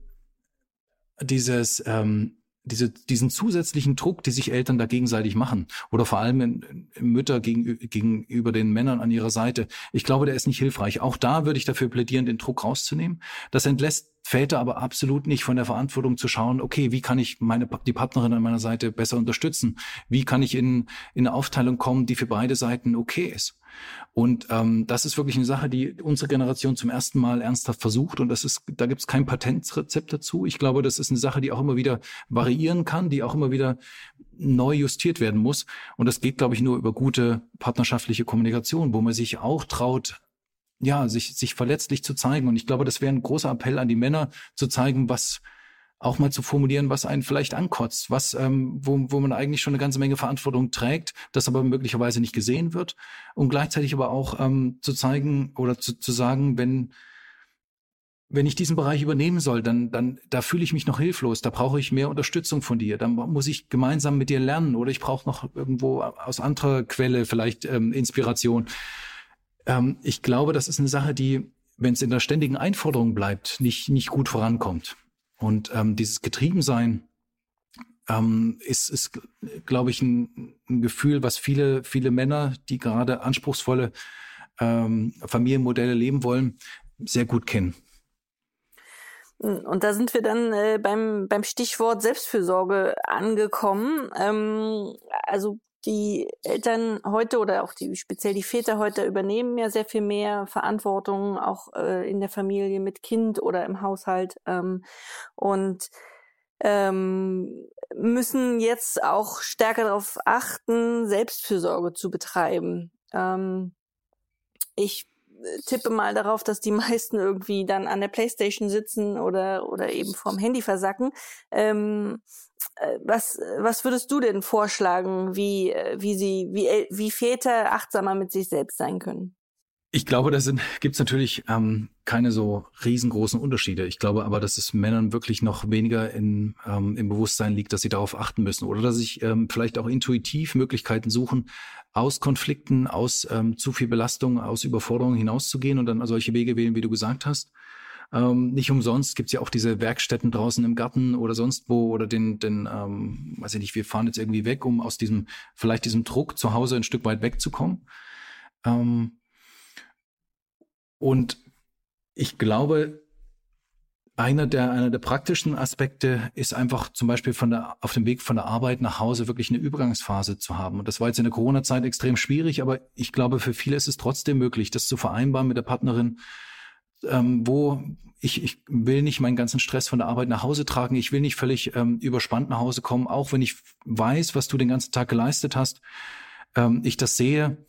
dieses ähm, diese, diesen zusätzlichen Druck, die sich Eltern da gegenseitig machen oder vor allem in, in Mütter gegen, gegenüber den Männern an ihrer Seite, ich glaube, der ist nicht hilfreich. Auch da würde ich dafür plädieren, den Druck rauszunehmen. Das entlässt Väter aber absolut nicht von der Verantwortung zu schauen, okay, wie kann ich meine, die Partnerin an meiner Seite besser unterstützen? Wie kann ich in, in eine Aufteilung kommen, die für beide Seiten okay ist? Und ähm, das ist wirklich eine Sache, die unsere Generation zum ersten Mal ernsthaft versucht. Und das ist, da gibt es kein Patentrezept dazu. Ich glaube, das ist eine Sache, die auch immer wieder variieren kann, die auch immer wieder neu justiert werden muss. Und das geht, glaube ich, nur über gute partnerschaftliche Kommunikation, wo man sich auch traut, ja, sich, sich verletzlich zu zeigen. Und ich glaube, das wäre ein großer Appell an die Männer, zu zeigen, was, auch mal zu formulieren, was einen vielleicht ankotzt, was, ähm, wo, wo man eigentlich schon eine ganze Menge Verantwortung trägt, das aber möglicherweise nicht gesehen wird. Und gleichzeitig aber auch ähm, zu zeigen oder zu, zu sagen, wenn, wenn ich diesen Bereich übernehmen soll, dann, dann da fühle ich mich noch hilflos, da brauche ich mehr Unterstützung von dir, dann muss ich gemeinsam mit dir lernen oder ich brauche noch irgendwo aus anderer Quelle vielleicht ähm, Inspiration. Ähm, ich glaube, das ist eine Sache, die, wenn es in der ständigen Einforderung bleibt, nicht, nicht gut vorankommt. Und ähm, dieses Getriebensein ähm, ist, ist glaube ich, ein, ein, Gefühl, was viele, viele Männer, die gerade anspruchsvolle ähm, Familienmodelle leben wollen, sehr gut kennen. Und da sind wir dann äh, beim, beim Stichwort Selbstfürsorge angekommen. Ähm, also die Eltern heute oder auch die speziell die Väter heute übernehmen ja sehr viel mehr Verantwortung auch äh, in der Familie mit Kind oder im Haushalt ähm, und ähm, müssen jetzt auch stärker darauf achten, Selbstfürsorge zu betreiben. Ähm, ich tippe mal darauf, dass die [LAUGHS] meisten irgendwie dann an der Playstation sitzen oder oder eben vorm Handy versacken. Ähm, äh, was was würdest du denn vorschlagen, wie äh, wie sie wie wie Väter achtsamer mit sich selbst sein können? Ich glaube, da gibt es natürlich ähm, keine so riesengroßen Unterschiede. Ich glaube aber, dass es Männern wirklich noch weniger in, ähm, im Bewusstsein liegt, dass sie darauf achten müssen oder dass sich ähm, vielleicht auch intuitiv Möglichkeiten suchen, aus Konflikten, aus ähm, zu viel Belastung, aus Überforderung hinauszugehen und dann solche Wege wählen, wie du gesagt hast. Ähm, nicht umsonst gibt's ja auch diese Werkstätten draußen im Garten oder sonst wo oder den, den ähm, weiß ich nicht, wir fahren jetzt irgendwie weg, um aus diesem, vielleicht diesem Druck zu Hause ein Stück weit wegzukommen. Ähm, und ich glaube, einer der, einer der praktischen Aspekte ist einfach zum Beispiel von der, auf dem Weg von der Arbeit nach Hause wirklich eine Übergangsphase zu haben. Und das war jetzt in der Corona-Zeit extrem schwierig, aber ich glaube, für viele ist es trotzdem möglich, das zu vereinbaren mit der Partnerin, ähm, wo ich, ich will nicht meinen ganzen Stress von der Arbeit nach Hause tragen. Ich will nicht völlig ähm, überspannt nach Hause kommen, auch wenn ich weiß, was du den ganzen Tag geleistet hast. Ähm, ich das sehe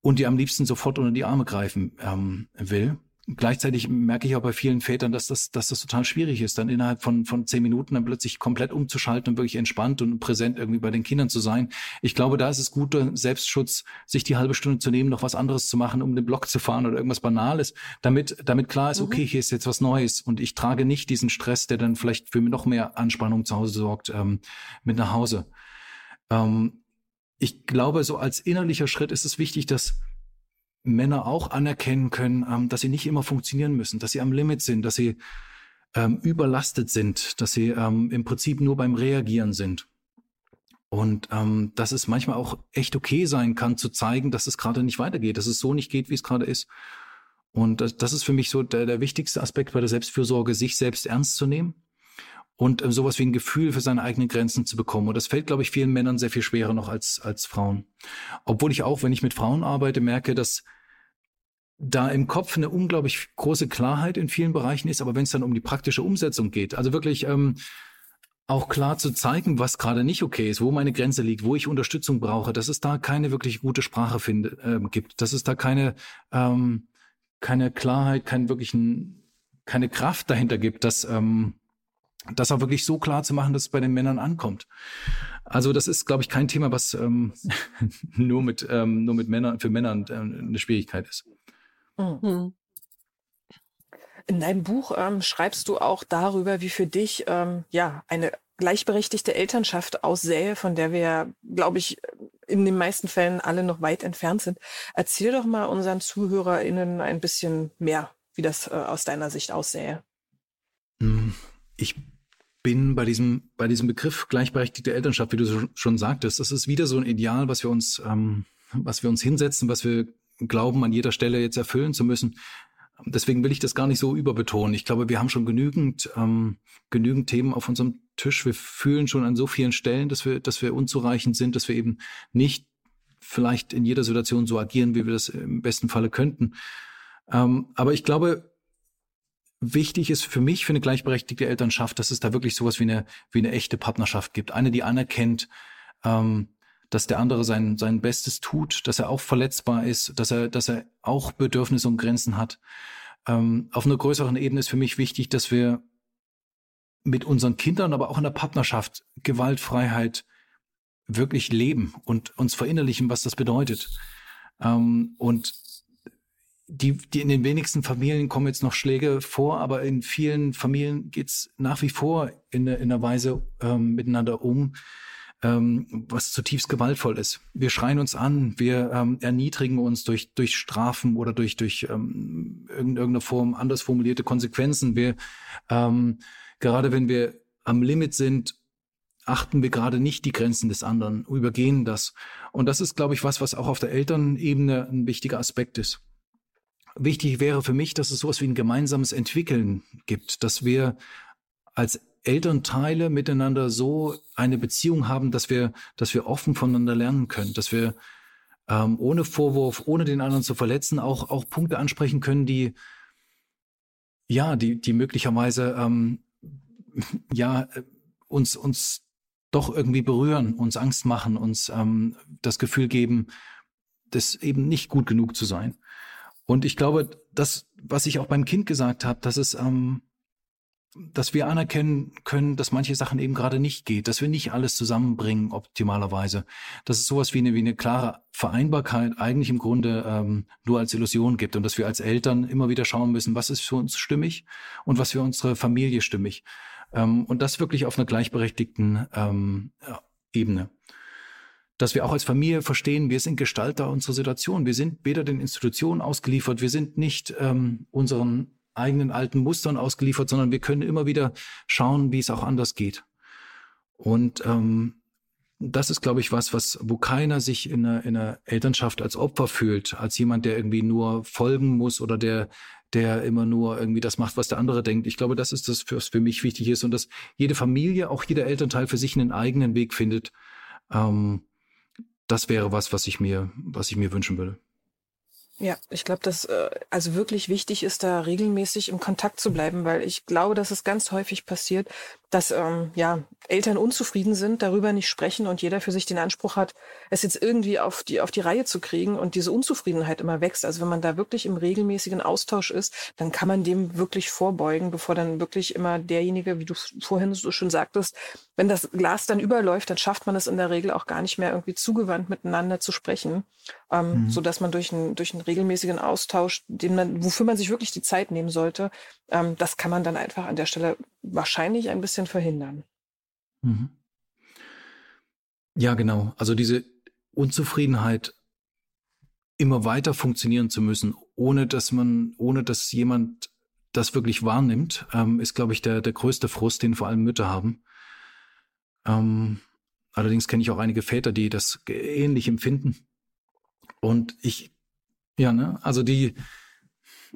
und dir am liebsten sofort unter die Arme greifen ähm, will gleichzeitig merke ich auch bei vielen Vätern, dass das, dass das total schwierig ist, dann innerhalb von, von zehn Minuten dann plötzlich komplett umzuschalten und wirklich entspannt und präsent irgendwie bei den Kindern zu sein. Ich glaube, da ist es guter Selbstschutz, sich die halbe Stunde zu nehmen, noch was anderes zu machen, um den Block zu fahren oder irgendwas Banales, damit, damit klar ist, mhm. okay, hier ist jetzt was Neues und ich trage nicht diesen Stress, der dann vielleicht für noch mehr Anspannung zu Hause sorgt, ähm, mit nach Hause. Ähm, ich glaube, so als innerlicher Schritt ist es wichtig, dass Männer auch anerkennen können, ähm, dass sie nicht immer funktionieren müssen, dass sie am Limit sind, dass sie ähm, überlastet sind, dass sie ähm, im Prinzip nur beim Reagieren sind. Und ähm, dass es manchmal auch echt okay sein kann, zu zeigen, dass es gerade nicht weitergeht, dass es so nicht geht, wie es gerade ist. Und das, das ist für mich so der, der wichtigste Aspekt bei der Selbstfürsorge, sich selbst ernst zu nehmen und äh, sowas wie ein Gefühl für seine eigenen Grenzen zu bekommen. Und das fällt, glaube ich, vielen Männern sehr viel schwerer noch als, als Frauen. Obwohl ich auch, wenn ich mit Frauen arbeite, merke, dass da im Kopf eine unglaublich große Klarheit in vielen Bereichen ist, aber wenn es dann um die praktische Umsetzung geht, also wirklich ähm, auch klar zu zeigen, was gerade nicht okay ist, wo meine Grenze liegt, wo ich Unterstützung brauche, dass es da keine wirklich gute Sprache finde, äh, gibt, dass es da keine ähm, keine Klarheit, keinen wirklichen keine Kraft dahinter gibt, dass ähm, das auch wirklich so klar zu machen, dass es bei den Männern ankommt. Also das ist, glaube ich, kein Thema, was ähm, [LAUGHS] nur mit ähm, nur mit Männern für Männer äh, eine Schwierigkeit ist. Mhm. In deinem Buch ähm, schreibst du auch darüber, wie für dich ähm, ja eine gleichberechtigte Elternschaft aussähe, von der wir, glaube ich, in den meisten Fällen alle noch weit entfernt sind. Erzähl doch mal unseren ZuhörerInnen ein bisschen mehr, wie das äh, aus deiner Sicht aussähe. Hm, ich bin bei diesem, bei diesem Begriff gleichberechtigte Elternschaft, wie du schon sagtest, das ist wieder so ein Ideal, was wir uns, ähm, was wir uns hinsetzen, was wir glauben, an jeder Stelle jetzt erfüllen zu müssen. Deswegen will ich das gar nicht so überbetonen. Ich glaube, wir haben schon genügend, ähm, genügend Themen auf unserem Tisch. Wir fühlen schon an so vielen Stellen, dass wir, dass wir unzureichend sind, dass wir eben nicht vielleicht in jeder Situation so agieren, wie wir das im besten Falle könnten. Ähm, aber ich glaube, wichtig ist für mich, für eine gleichberechtigte Elternschaft, dass es da wirklich sowas wie eine, wie eine echte Partnerschaft gibt. Eine, die anerkennt, ähm, dass der andere sein, sein Bestes tut, dass er auch verletzbar ist, dass er, dass er auch Bedürfnisse und Grenzen hat. Ähm, auf einer größeren Ebene ist für mich wichtig, dass wir mit unseren Kindern, aber auch in der Partnerschaft Gewaltfreiheit wirklich leben und uns verinnerlichen, was das bedeutet. Ähm, und die, die in den wenigsten Familien kommen jetzt noch Schläge vor, aber in vielen Familien geht's nach wie vor in, in einer Weise ähm, miteinander um, ähm, was zutiefst gewaltvoll ist. Wir schreien uns an, wir ähm, erniedrigen uns durch, durch Strafen oder durch, durch ähm, irgendeine Form anders formulierte Konsequenzen. Wir, ähm, gerade wenn wir am Limit sind, achten wir gerade nicht die Grenzen des anderen, übergehen das. Und das ist, glaube ich, was, was auch auf der Elternebene ein wichtiger Aspekt ist. Wichtig wäre für mich, dass es sowas wie ein gemeinsames Entwickeln gibt, dass wir als Elternteile miteinander so eine Beziehung haben, dass wir, dass wir offen voneinander lernen können, dass wir ähm, ohne Vorwurf, ohne den anderen zu verletzen, auch, auch Punkte ansprechen können, die, ja, die, die möglicherweise, ähm, [LAUGHS] ja, uns, uns doch irgendwie berühren, uns Angst machen, uns ähm, das Gefühl geben, das eben nicht gut genug zu sein. Und ich glaube, das, was ich auch beim Kind gesagt habe, dass es, ähm, dass wir anerkennen können, dass manche Sachen eben gerade nicht geht, dass wir nicht alles zusammenbringen optimalerweise, dass es sowas wie eine, wie eine klare Vereinbarkeit eigentlich im Grunde ähm, nur als Illusion gibt und dass wir als Eltern immer wieder schauen müssen, was ist für uns stimmig und was für unsere Familie stimmig. Ähm, und das wirklich auf einer gleichberechtigten ähm, Ebene dass wir auch als Familie verstehen, wir sind Gestalter unserer Situation. Wir sind weder den Institutionen ausgeliefert, wir sind nicht ähm, unseren eigenen alten Mustern ausgeliefert, sondern wir können immer wieder schauen, wie es auch anders geht. Und ähm, das ist, glaube ich, was, was, wo keiner sich in einer, in einer Elternschaft als Opfer fühlt, als jemand, der irgendwie nur folgen muss oder der, der immer nur irgendwie das macht, was der andere denkt. Ich glaube, das ist das, was für mich wichtig ist und dass jede Familie, auch jeder Elternteil für sich einen eigenen Weg findet, ähm, das wäre was, was ich mir, was ich mir wünschen würde. Ja, ich glaube, dass äh, also wirklich wichtig ist, da regelmäßig im Kontakt zu bleiben, weil ich glaube, dass es ganz häufig passiert, dass ähm, ja Eltern unzufrieden sind, darüber nicht sprechen und jeder für sich den Anspruch hat, es jetzt irgendwie auf die auf die Reihe zu kriegen und diese Unzufriedenheit immer wächst. Also wenn man da wirklich im regelmäßigen Austausch ist, dann kann man dem wirklich vorbeugen, bevor dann wirklich immer derjenige, wie du vorhin so schön sagtest, wenn das Glas dann überläuft, dann schafft man es in der Regel auch gar nicht mehr irgendwie zugewandt miteinander zu sprechen, ähm, mhm. so dass man durch einen durch einen regelmäßigen Austausch, den man wofür man sich wirklich die Zeit nehmen sollte, ähm, das kann man dann einfach an der Stelle wahrscheinlich ein bisschen verhindern. Mhm. Ja, genau. Also diese Unzufriedenheit, immer weiter funktionieren zu müssen, ohne dass man, ohne dass jemand das wirklich wahrnimmt, ähm, ist, glaube ich, der, der größte Frust, den vor allem Mütter haben. Ähm, allerdings kenne ich auch einige Väter, die das ähnlich empfinden. Und ich, ja, ne, also die,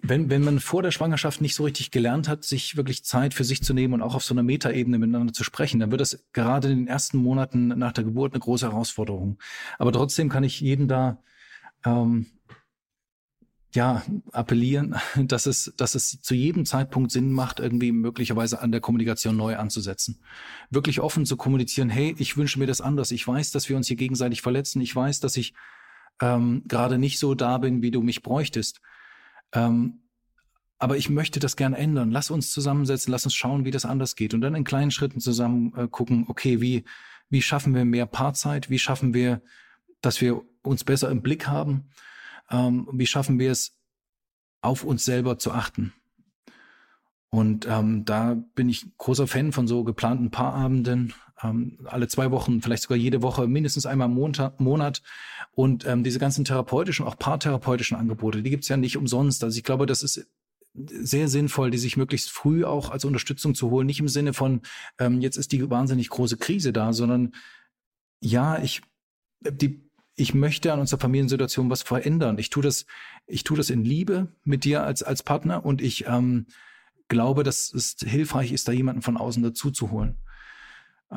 wenn, wenn man vor der Schwangerschaft nicht so richtig gelernt hat, sich wirklich Zeit für sich zu nehmen und auch auf so einer Metaebene miteinander zu sprechen, dann wird das gerade in den ersten Monaten nach der Geburt eine große Herausforderung. Aber trotzdem kann ich jeden da ähm, ja appellieren, [LAUGHS] dass es, dass es zu jedem Zeitpunkt Sinn macht, irgendwie möglicherweise an der Kommunikation neu anzusetzen. Wirklich offen zu kommunizieren, hey, ich wünsche mir das anders. Ich weiß, dass wir uns hier gegenseitig verletzen. Ich weiß, dass ich ähm, gerade nicht so da bin, wie du mich bräuchtest. Ähm, aber ich möchte das gern ändern. Lass uns zusammensetzen, lass uns schauen, wie das anders geht. Und dann in kleinen Schritten zusammen äh, gucken, okay, wie, wie schaffen wir mehr Paarzeit? Wie schaffen wir, dass wir uns besser im Blick haben? Ähm, wie schaffen wir es, auf uns selber zu achten? Und ähm, da bin ich großer Fan von so geplanten Paarabenden, ähm, alle zwei Wochen, vielleicht sogar jede Woche, mindestens einmal im Monat. Und ähm, diese ganzen therapeutischen, auch paartherapeutischen Angebote, die gibt's ja nicht umsonst. Also ich glaube, das ist sehr sinnvoll, die sich möglichst früh auch als Unterstützung zu holen. Nicht im Sinne von, ähm, jetzt ist die wahnsinnig große Krise da, sondern ja, ich, die, ich möchte an unserer Familiensituation was verändern. Ich tue das, ich tue das in Liebe mit dir als, als Partner und ich, ähm, glaube, dass es hilfreich ist, da jemanden von außen dazu zu holen.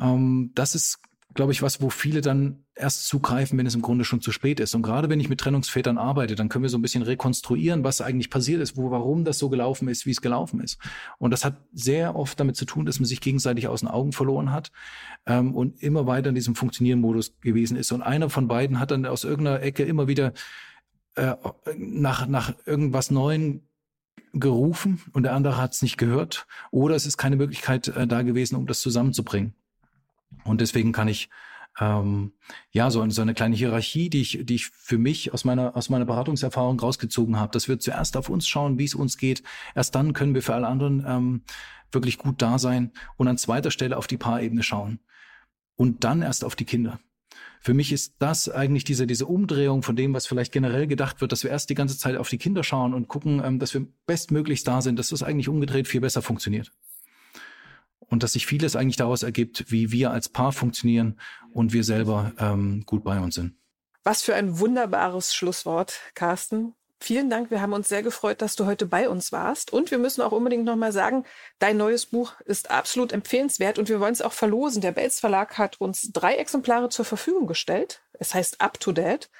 Ähm, das ist, glaube ich, was, wo viele dann erst zugreifen, wenn es im Grunde schon zu spät ist. Und gerade wenn ich mit Trennungsvätern arbeite, dann können wir so ein bisschen rekonstruieren, was eigentlich passiert ist, wo, warum das so gelaufen ist, wie es gelaufen ist. Und das hat sehr oft damit zu tun, dass man sich gegenseitig aus den Augen verloren hat ähm, und immer weiter in diesem Funktionieren-Modus gewesen ist. Und einer von beiden hat dann aus irgendeiner Ecke immer wieder äh, nach, nach irgendwas Neuem gerufen und der andere hat es nicht gehört oder es ist keine Möglichkeit äh, da gewesen, um das zusammenzubringen. Und deswegen kann ich ähm, ja so, so eine kleine Hierarchie, die ich, die ich für mich aus meiner aus meiner Beratungserfahrung rausgezogen habe, dass wir zuerst auf uns schauen, wie es uns geht. Erst dann können wir für alle anderen ähm, wirklich gut da sein und an zweiter Stelle auf die Paarebene schauen und dann erst auf die Kinder. Für mich ist das eigentlich diese, diese Umdrehung von dem, was vielleicht generell gedacht wird, dass wir erst die ganze Zeit auf die Kinder schauen und gucken, ähm, dass wir bestmöglichst da sind, dass das eigentlich umgedreht viel besser funktioniert. Und dass sich vieles eigentlich daraus ergibt, wie wir als Paar funktionieren und wir selber ähm, gut bei uns sind. Was für ein wunderbares Schlusswort, Carsten. Vielen Dank. Wir haben uns sehr gefreut, dass du heute bei uns warst. Und wir müssen auch unbedingt nochmal sagen, dein neues Buch ist absolut empfehlenswert und wir wollen es auch verlosen. Der Belz Verlag hat uns drei Exemplare zur Verfügung gestellt. Es heißt Up to Date.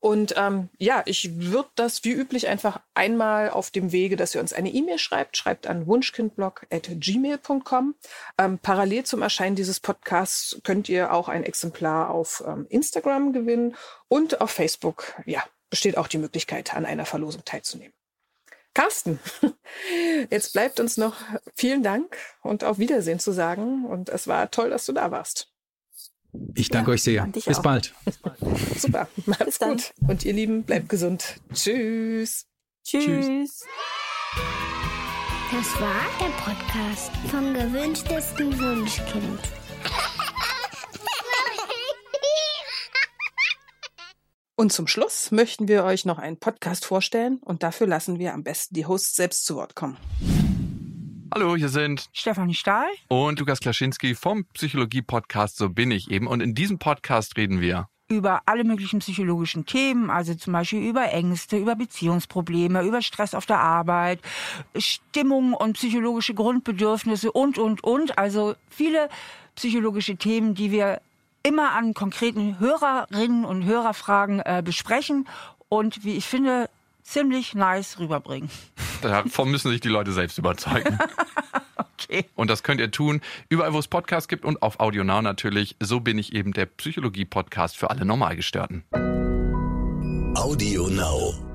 Und ähm, ja, ich würde das wie üblich einfach einmal auf dem Wege, dass ihr uns eine E-Mail schreibt, schreibt an wunschkindblog.gmail.com. Ähm, parallel zum Erscheinen dieses Podcasts könnt ihr auch ein Exemplar auf ähm, Instagram gewinnen und auf Facebook. Ja, besteht auch die Möglichkeit, an einer Verlosung teilzunehmen. Carsten, [LAUGHS] jetzt bleibt uns noch vielen Dank und auf Wiedersehen zu sagen. Und es war toll, dass du da warst. Ich danke ja, euch sehr. Bis bald. Bis bald. Super. [LAUGHS] Macht's gut. Und ihr Lieben, bleibt gesund. Tschüss. Tschüss. Das war der Podcast vom gewünschtesten Wunschkind. Und zum Schluss möchten wir euch noch einen Podcast vorstellen und dafür lassen wir am besten die Hosts selbst zu Wort kommen. Hallo, hier sind Stefanie Stahl und Lukas Klaschinski vom Psychologie-Podcast So bin ich eben. Und in diesem Podcast reden wir über alle möglichen psychologischen Themen, also zum Beispiel über Ängste, über Beziehungsprobleme, über Stress auf der Arbeit, Stimmung und psychologische Grundbedürfnisse und, und, und. Also viele psychologische Themen, die wir immer an konkreten Hörerinnen und Hörerfragen äh, besprechen und wie ich finde, ziemlich nice rüberbringen. Davon müssen sich die Leute selbst überzeugen. [LAUGHS] Okay. Und das könnt ihr tun, überall wo es Podcasts gibt und auf Audio Now natürlich. So bin ich eben der Psychologie-Podcast für alle Normalgestörten. Audio Now.